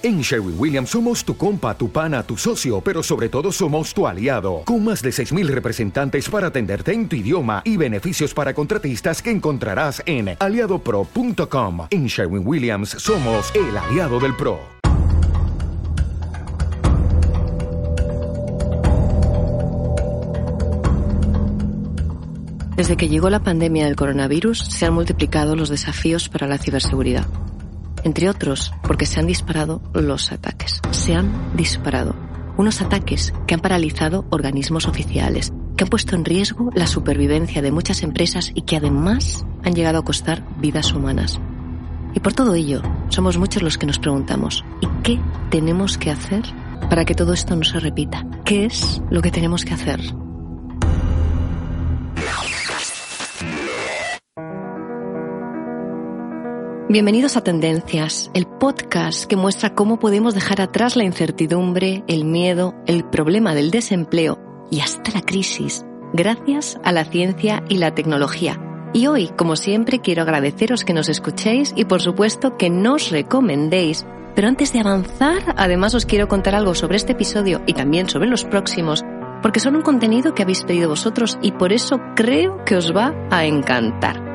En Sherwin Williams somos tu compa, tu pana, tu socio, pero sobre todo somos tu aliado, con más de 6.000 representantes para atenderte en tu idioma y beneficios para contratistas que encontrarás en aliadopro.com. En Sherwin Williams somos el aliado del PRO. Desde que llegó la pandemia del coronavirus, se han multiplicado los desafíos para la ciberseguridad entre otros porque se han disparado los ataques. Se han disparado. Unos ataques que han paralizado organismos oficiales, que han puesto en riesgo la supervivencia de muchas empresas y que además han llegado a costar vidas humanas. Y por todo ello, somos muchos los que nos preguntamos, ¿y qué tenemos que hacer para que todo esto no se repita? ¿Qué es lo que tenemos que hacer? Bienvenidos a Tendencias, el podcast que muestra cómo podemos dejar atrás la incertidumbre, el miedo, el problema del desempleo y hasta la crisis, gracias a la ciencia y la tecnología. Y hoy, como siempre, quiero agradeceros que nos escuchéis y por supuesto que nos recomendéis. Pero antes de avanzar, además os quiero contar algo sobre este episodio y también sobre los próximos, porque son un contenido que habéis pedido vosotros y por eso creo que os va a encantar.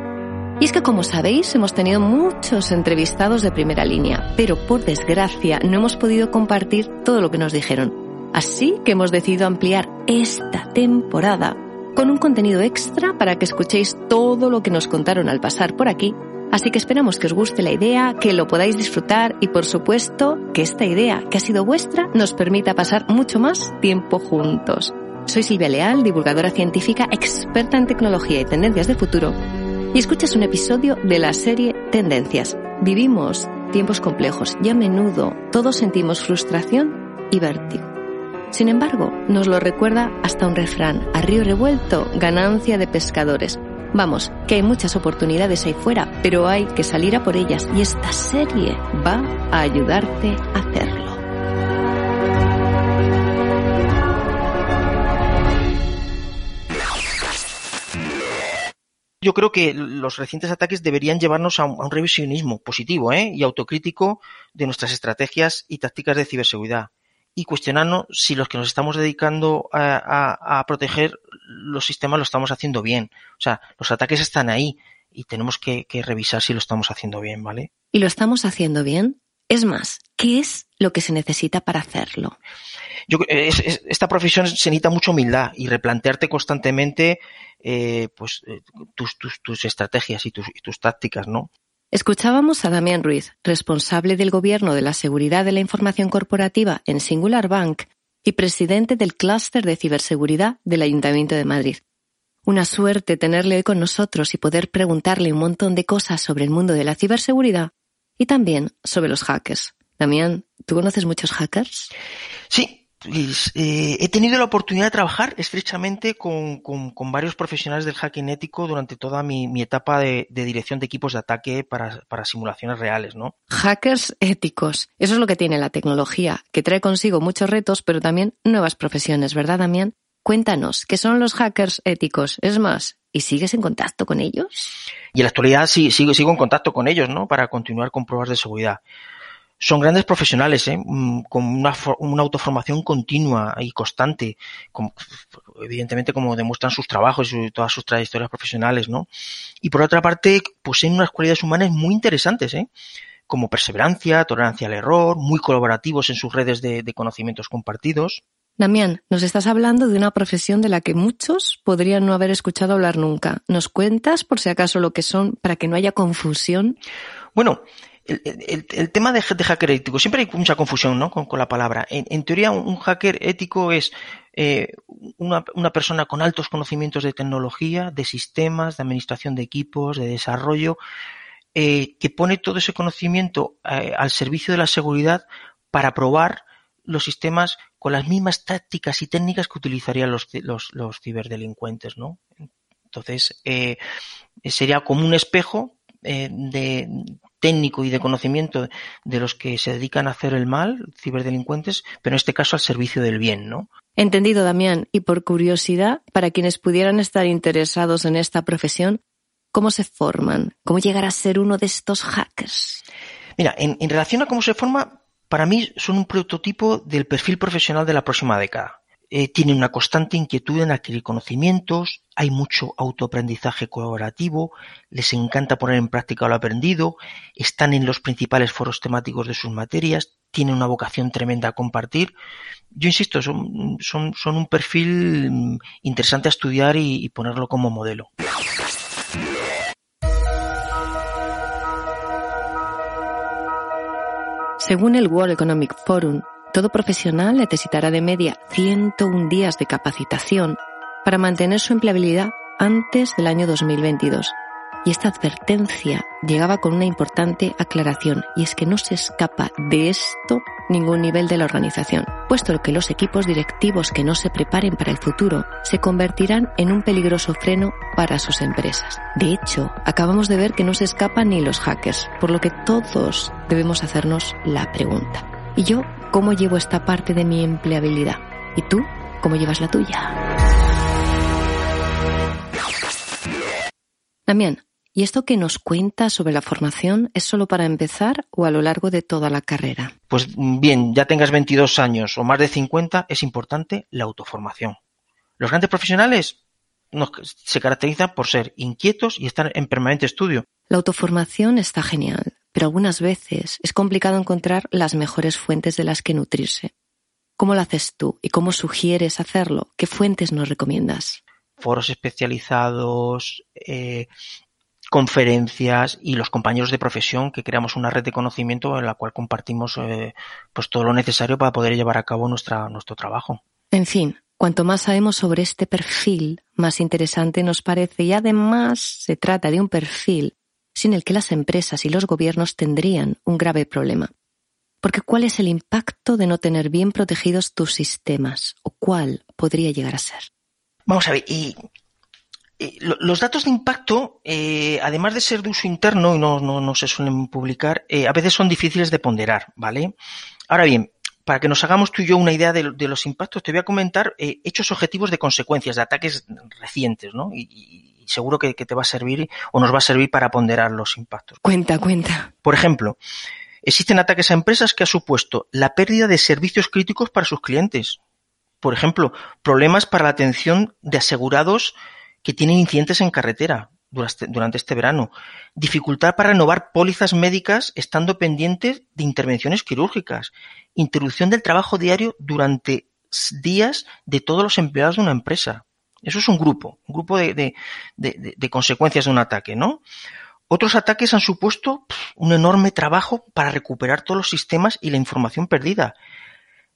Y es que, como sabéis, hemos tenido muchos entrevistados de primera línea, pero por desgracia no hemos podido compartir todo lo que nos dijeron. Así que hemos decidido ampliar esta temporada con un contenido extra para que escuchéis todo lo que nos contaron al pasar por aquí. Así que esperamos que os guste la idea, que lo podáis disfrutar y por supuesto que esta idea que ha sido vuestra nos permita pasar mucho más tiempo juntos. Soy Silvia Leal, divulgadora científica, experta en tecnología y tendencias de futuro y escuchas un episodio de la serie Tendencias. Vivimos tiempos complejos y a menudo todos sentimos frustración y vértigo. Sin embargo, nos lo recuerda hasta un refrán, a río revuelto, ganancia de pescadores. Vamos, que hay muchas oportunidades ahí fuera, pero hay que salir a por ellas y esta serie va a ayudarte a hacerlo. Yo creo que los recientes ataques deberían llevarnos a un, revisionismo positivo ¿eh? y autocrítico de nuestras estrategias y tácticas de ciberseguridad y cuestionarnos si los que nos estamos dedicando a, proteger los sistemas lo estamos haciendo bien. O sea, los ataques están ahí y tenemos que, que revisar si lo estamos haciendo bien, ¿vale? ¿Y lo estamos haciendo bien? Es más, ¿qué es lo que se necesita para hacerlo? Yo, esta profesión se necesita mucha humildad y replantearte constantemente eh, pues, eh, tus, tus, tus, estrategias y tus, y tus tácticas, ¿no? Escuchábamos a Damián Ruiz, responsable del Gobierno de la Seguridad de la Información Corporativa en Singular Bank y presidente del Clúster de Ciberseguridad del Ayuntamiento de Madrid. Una suerte tenerle hoy con nosotros y poder preguntarle un montón de cosas sobre el mundo de la ciberseguridad y también sobre los hackers. Damián, ¿tú conoces muchos hackers? Sí, pues, eh, he tenido la oportunidad de trabajar estrechamente con, con, varios profesionales del hacking ético durante toda mi, mi etapa de, de, dirección de equipos de ataque para, para, simulaciones reales, ¿no? Hackers éticos. Eso es lo que tiene la tecnología, que trae consigo muchos retos, pero también nuevas profesiones, ¿verdad, Damián? Cuéntanos, ¿qué son los hackers éticos? Es más, ¿y sigues en contacto con ellos? Y en la actualidad sí, sigo, sigo en contacto con ellos, ¿no? Para continuar con pruebas de seguridad son grandes profesionales, ¿eh? Mm, con una, autoformación continua y constante, evidentemente como demuestran sus trabajos y todas sus trayectorias profesionales, ¿no? Y por otra parte, poseen unas cualidades humanas muy interesantes, ¿eh? como perseverancia, tolerancia al error, muy colaborativos en sus redes de, de conocimientos compartidos. Damián, nos estás hablando de una profesión de la que muchos podrían no haber escuchado hablar nunca. ¿Nos cuentas, por si acaso, lo que son para que no haya confusión? Bueno, el, tema de, hacker ético, siempre hay mucha confusión ¿no? con, la palabra. En, teoría, un hacker ético es eh, una, una, persona con altos conocimientos de tecnología, de sistemas, de administración de equipos, de desarrollo, eh, que pone todo ese conocimiento eh, al servicio de la seguridad para probar los sistemas con las mismas tácticas y técnicas que utilizarían los, los, los ciberdelincuentes, ¿no? Entonces, eh, sería como un espejo eh, de, técnico y de conocimiento de los que se dedican a hacer el mal, ciberdelincuentes, pero en este caso al servicio del bien, ¿no? Entendido, Damián. Y por curiosidad, para quienes pudieran estar interesados en esta profesión, ¿cómo se forman? ¿Cómo llegar a ser uno de estos hackers? Mira, en, en relación a cómo se forma, para mí son un prototipo del perfil profesional de la próxima década. Eh, tienen una constante inquietud en adquirir conocimientos, hay mucho autoaprendizaje colaborativo, les encanta poner en práctica lo aprendido, están en los principales foros temáticos de sus materias, tienen una vocación tremenda a compartir. Yo insisto, son, son, un perfil mm, interesante a estudiar y ponerlo como modelo. Según el World Economic Forum, todo profesional necesitará de media 101 días de capacitación para mantener su empleabilidad antes del año 2022. Y esta advertencia llegaba con una importante aclaración, y es que no se escapa de esto ningún nivel de la organización, puesto que los equipos directivos que no se preparen para el futuro se convertirán en un peligroso freno para sus empresas. De hecho, acabamos de ver que no se escapan ni los hackers, por lo que todos debemos hacernos la pregunta. ¿Y yo cómo llevo esta parte de mi empleabilidad? ¿Y tú cómo llevas la tuya? Damián, ¿Y esto que nos cuenta sobre la formación es solo para empezar o a lo largo de toda la carrera? Pues bien, ya tengas 22 años o más de 50, es importante la autoformación. Los grandes profesionales se caracterizan por ser inquietos y estar en permanente estudio. La autoformación está genial, pero algunas veces es complicado encontrar las mejores fuentes de las que nutrirse. ¿Cómo lo haces tú y cómo sugieres hacerlo? ¿Qué fuentes nos recomiendas? Foros especializados, eh, conferencias y los compañeros de profesión que creamos una red de conocimiento en la cual compartimos eh, pues todo lo necesario para poder llevar a cabo nuestra, nuestro trabajo. En fin, cuanto más sabemos sobre este perfil, más interesante nos parece y además se trata de un perfil sin el que las empresas y los gobiernos tendrían un grave problema. Porque ¿cuál es el impacto de no tener bien protegidos tus sistemas? ¿O cuál podría llegar a ser? Vamos a ver, y eh, los datos de impacto, eh, además de ser de uso interno y no, no, se suelen publicar, eh, a veces son difíciles de ponderar, ¿vale? Ahora bien, para que nos hagamos tú y yo una idea de, los impactos, te voy a comentar hechos objetivos de consecuencias de ataques recientes, ¿no? Y, seguro que, que, te va a servir o nos va a servir para ponderar los impactos. Cuenta, cuenta. Por ejemplo, existen ataques a empresas que ha supuesto la pérdida de servicios críticos para sus clientes. Por ejemplo, problemas para la atención de asegurados que tienen incidentes en carretera durante, este verano. Dificultad para renovar pólizas médicas estando pendientes de intervenciones quirúrgicas. Interrupción del trabajo diario durante días de todos los empleados de una empresa. Eso es un grupo, un grupo de, consecuencias de un ataque, ¿no? Otros ataques han supuesto un enorme trabajo para recuperar todos los sistemas y la información perdida.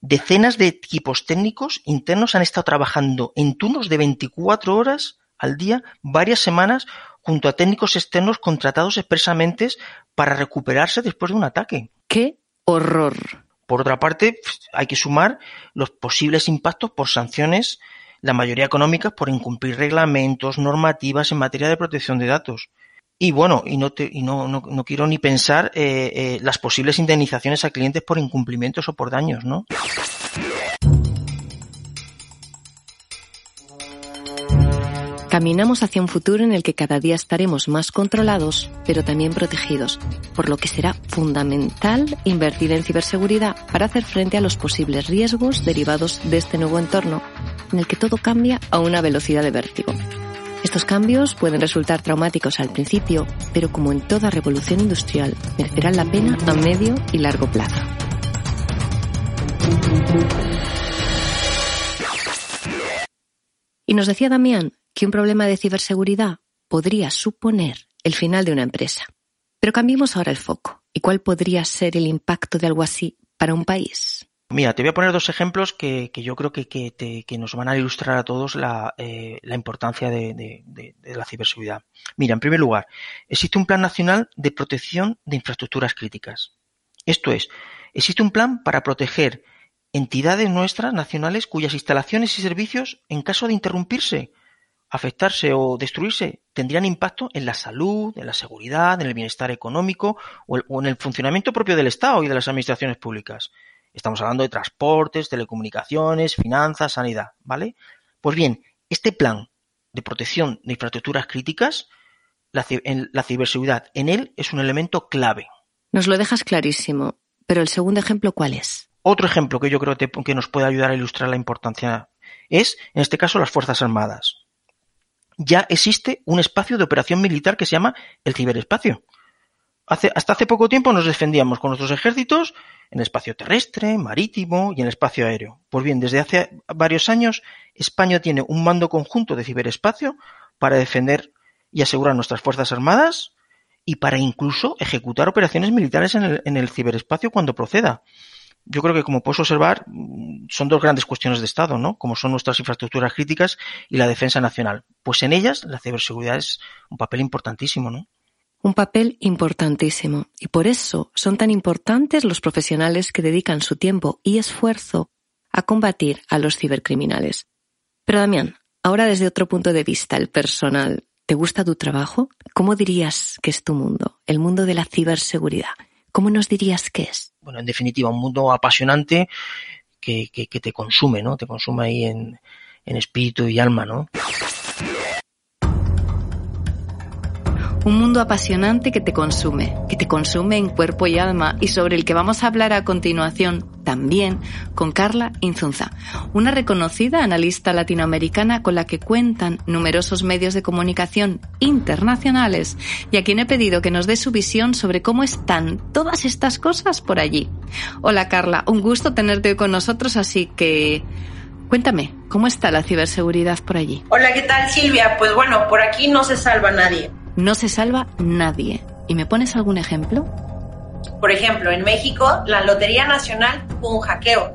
Decenas de equipos técnicos internos han estado trabajando en turnos de 24 horas al día varias semanas junto a técnicos externos contratados expresamente para recuperarse después de un ataque. ¡Qué horror! Por otra parte, hay que sumar los posibles impactos por sanciones, la mayoría económicas por incumplir reglamentos, normativas en materia de protección de datos. Y bueno, y no, te, y no, no, no quiero ni pensar eh, eh, las posibles indemnizaciones a clientes por incumplimientos o por daños, ¿no? Caminamos hacia un futuro en el que cada día estaremos más controlados, pero también protegidos, por lo que será fundamental invertir en ciberseguridad para hacer frente a los posibles riesgos derivados de este nuevo entorno, en el que todo cambia a una velocidad de vértigo. Estos cambios pueden resultar traumáticos al principio, pero como en toda revolución industrial, merecerán la pena a medio y largo plazo. Y nos decía Damián que un problema de ciberseguridad podría suponer el final de una empresa. Pero cambiemos ahora el foco. ¿Y cuál podría ser el impacto de algo así para un país? Mira, te voy a poner dos ejemplos que, yo creo que, nos van a ilustrar a todos la, eh, importancia de, de, la ciberseguridad. Mira, en primer lugar, existe un Plan Nacional de Protección de Infraestructuras Críticas. Esto es, existe un plan para proteger entidades nuestras nacionales cuyas instalaciones y servicios, en caso de interrumpirse afectarse o destruirse tendrían impacto en la salud, en la seguridad, en el bienestar económico o, en el funcionamiento propio del Estado y de las administraciones públicas. Estamos hablando de transportes, telecomunicaciones, finanzas, sanidad, ¿vale? Pues bien, este plan de protección de infraestructuras críticas, la, la ciberseguridad en él es un elemento clave. Nos lo dejas clarísimo, pero el segundo ejemplo, ¿cuál es? Otro ejemplo que yo creo que nos puede ayudar a ilustrar la importancia es, en este caso, las Fuerzas Armadas. Ya existe un espacio de operación militar que se llama el ciberespacio. hasta hace poco tiempo nos defendíamos con nuestros ejércitos en el espacio terrestre, marítimo y en el espacio aéreo. Pues bien, desde hace varios años España tiene un mando conjunto de ciberespacio para defender y asegurar nuestras Fuerzas Armadas y para incluso ejecutar operaciones militares en el, en el ciberespacio cuando proceda yo creo que como puedes observar son dos grandes cuestiones de Estado, ¿no? Como son nuestras infraestructuras críticas y la defensa nacional. Pues en ellas la ciberseguridad es un papel importantísimo, ¿no? Un papel importantísimo. Y por eso son tan importantes los profesionales que dedican su tiempo y esfuerzo a combatir a los cibercriminales. Pero Damián, ahora desde otro punto de vista, el personal, ¿te gusta tu trabajo? ¿Cómo dirías que es tu mundo, el mundo de la ciberseguridad? ¿Cómo nos dirías que es? Bueno, en definitiva, un mundo apasionante que, que, que te consume, ¿no? Te consume ahí en, en espíritu y alma, ¿no? Un mundo apasionante que te consume, que te consume en cuerpo y alma y sobre el que vamos a hablar a continuación también con Carla Inzunza, una reconocida analista latinoamericana con la que cuentan numerosos medios de comunicación internacionales y a quien he pedido que nos dé su visión sobre cómo están todas estas cosas por allí. Hola Carla, un gusto tenerte hoy con nosotros, así que Cuéntame, ¿cómo está la ciberseguridad por allí? Hola, ¿qué tal Silvia? Pues bueno, por aquí no se salva nadie no se salva nadie. ¿Y me pones algún ejemplo? Por ejemplo, en México, la Lotería Nacional tuvo un hackeo.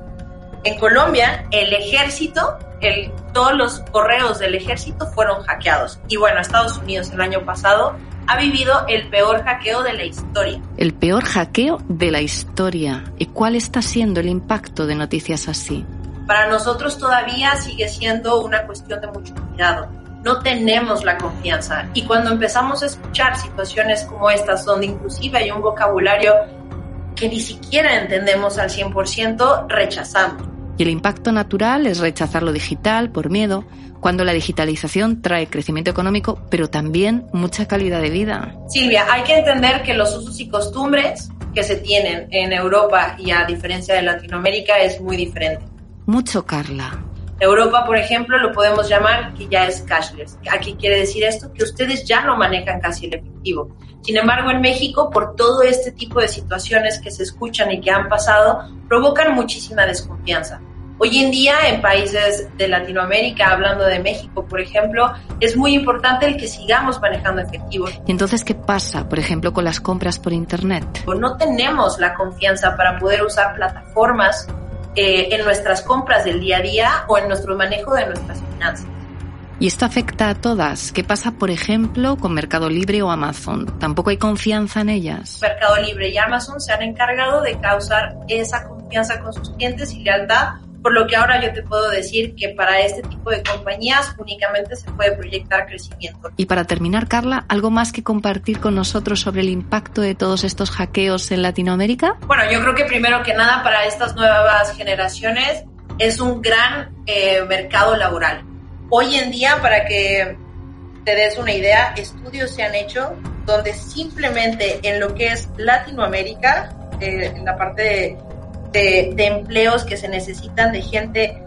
En Colombia, el ejército, el, todos los correos del ejército fueron hackeados. Y bueno, Estados Unidos el año pasado ha vivido el peor hackeo de la historia. El peor hackeo de la historia. ¿Y cuál está siendo el impacto de noticias así? Para nosotros todavía sigue siendo una cuestión de mucho cuidado no tenemos la confianza. Y cuando empezamos a escuchar situaciones como estas, donde inclusive hay un vocabulario que ni siquiera entendemos al 100%, rechazamos. Y el impacto natural es rechazar lo digital por miedo, cuando la digitalización trae crecimiento económico, pero también mucha calidad de vida. Silvia, hay que entender que los usos y costumbres que se tienen en Europa y a diferencia de Latinoamérica es muy diferente. Mucho, Carla. Europa, por ejemplo, lo podemos llamar que ya es cashless. Aquí quiere decir esto que ustedes ya no manejan casi el efectivo. Sin embargo, en México, por todo este tipo de situaciones que se escuchan y que han pasado, provocan muchísima desconfianza. Hoy en día, en países de Latinoamérica, hablando de México, por ejemplo, es muy importante el que sigamos manejando efectivo. ¿Y entonces qué pasa, por ejemplo, con las compras por Internet? No tenemos la confianza para poder usar plataformas eh, en nuestras compras del día a día o en nuestro manejo de nuestras finanzas. ¿Y esto afecta a todas? ¿Qué pasa, por ejemplo, con Mercado Libre o Amazon? ¿Tampoco hay confianza en ellas? Mercado Libre y Amazon se han encargado de causar esa confianza con sus clientes y lealtad por lo que ahora yo te puedo decir que para este tipo de compañías únicamente se puede proyectar crecimiento. Y para terminar, Carla, ¿algo más que compartir con nosotros sobre el impacto de todos estos hackeos en Latinoamérica? Bueno, yo creo que primero que nada para estas nuevas generaciones es un gran eh, mercado laboral. Hoy en día, para que te des una idea, estudios se han hecho donde simplemente en lo que es Latinoamérica, eh, en la parte de de, empleos que se necesitan de gente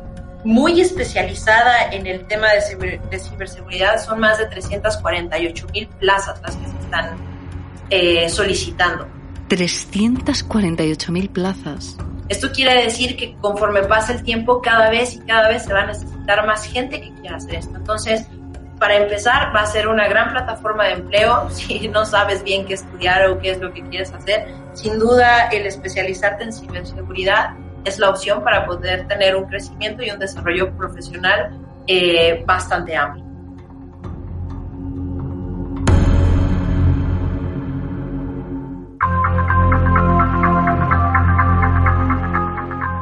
muy especializada en el tema de, ciberseguridad. Son más de 348 mil plazas las que se están eh, solicitando. 348 mil plazas. Esto quiere decir que conforme pasa el tiempo, cada vez y cada vez se va a necesitar más gente que quiera hacer esto. Entonces, para empezar, va a ser una gran plataforma de empleo. Si no sabes bien qué estudiar o qué es lo que quieres hacer, sin duda el especializarte en ciberseguridad es la opción para poder tener un crecimiento y un desarrollo profesional eh, bastante amplio.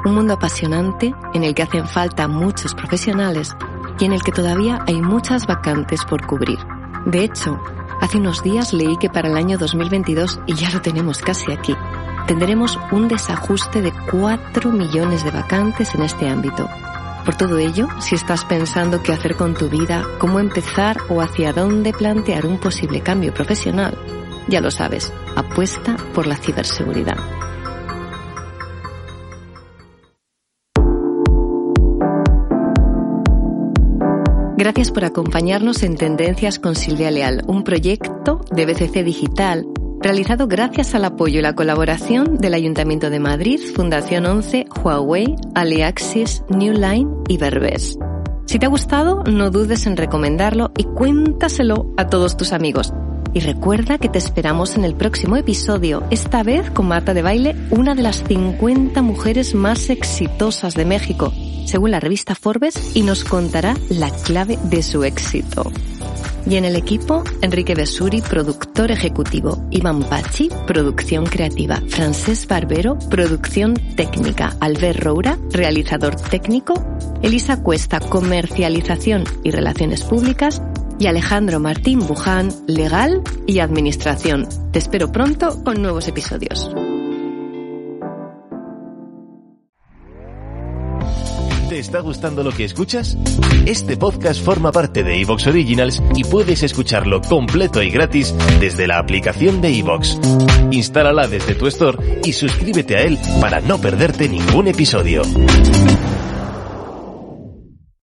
Un mundo apasionante en el que hacen falta muchos profesionales y en el que todavía hay muchas vacantes por cubrir. De hecho, hace unos días leí que para el año 2022, y ya lo tenemos casi aquí, tendremos un desajuste de 4 millones de vacantes en este ámbito. Por todo ello, si estás pensando qué hacer con tu vida, cómo empezar o hacia dónde plantear un posible cambio profesional, ya lo sabes, apuesta por la ciberseguridad. Gracias por acompañarnos en Tendencias con Silvia Leal, un proyecto de BCC Digital realizado gracias al apoyo y la colaboración del Ayuntamiento de Madrid, Fundación 11, Huawei, Aliaxis, New Line y Verbes. Si te ha gustado, no dudes en recomendarlo y cuéntaselo a todos tus amigos. Y recuerda que te esperamos en el próximo episodio, esta vez con Marta de Baile, una de las 50 mujeres más exitosas de México, según la revista Forbes, y nos contará la clave de su éxito. Y en el equipo, Enrique Besuri, productor ejecutivo, Iván Pachi, producción creativa, Francés Barbero, producción técnica, Albert Roura, realizador técnico, Elisa Cuesta, comercialización y relaciones públicas, y Alejandro Martín Buján, legal y administración. Te espero pronto con nuevos episodios. ¿Te está gustando lo que escuchas? Este podcast forma parte de Evox Originals y puedes escucharlo completo y gratis desde la aplicación de Evox. Instálala desde tu store y suscríbete a él para no perderte ningún episodio.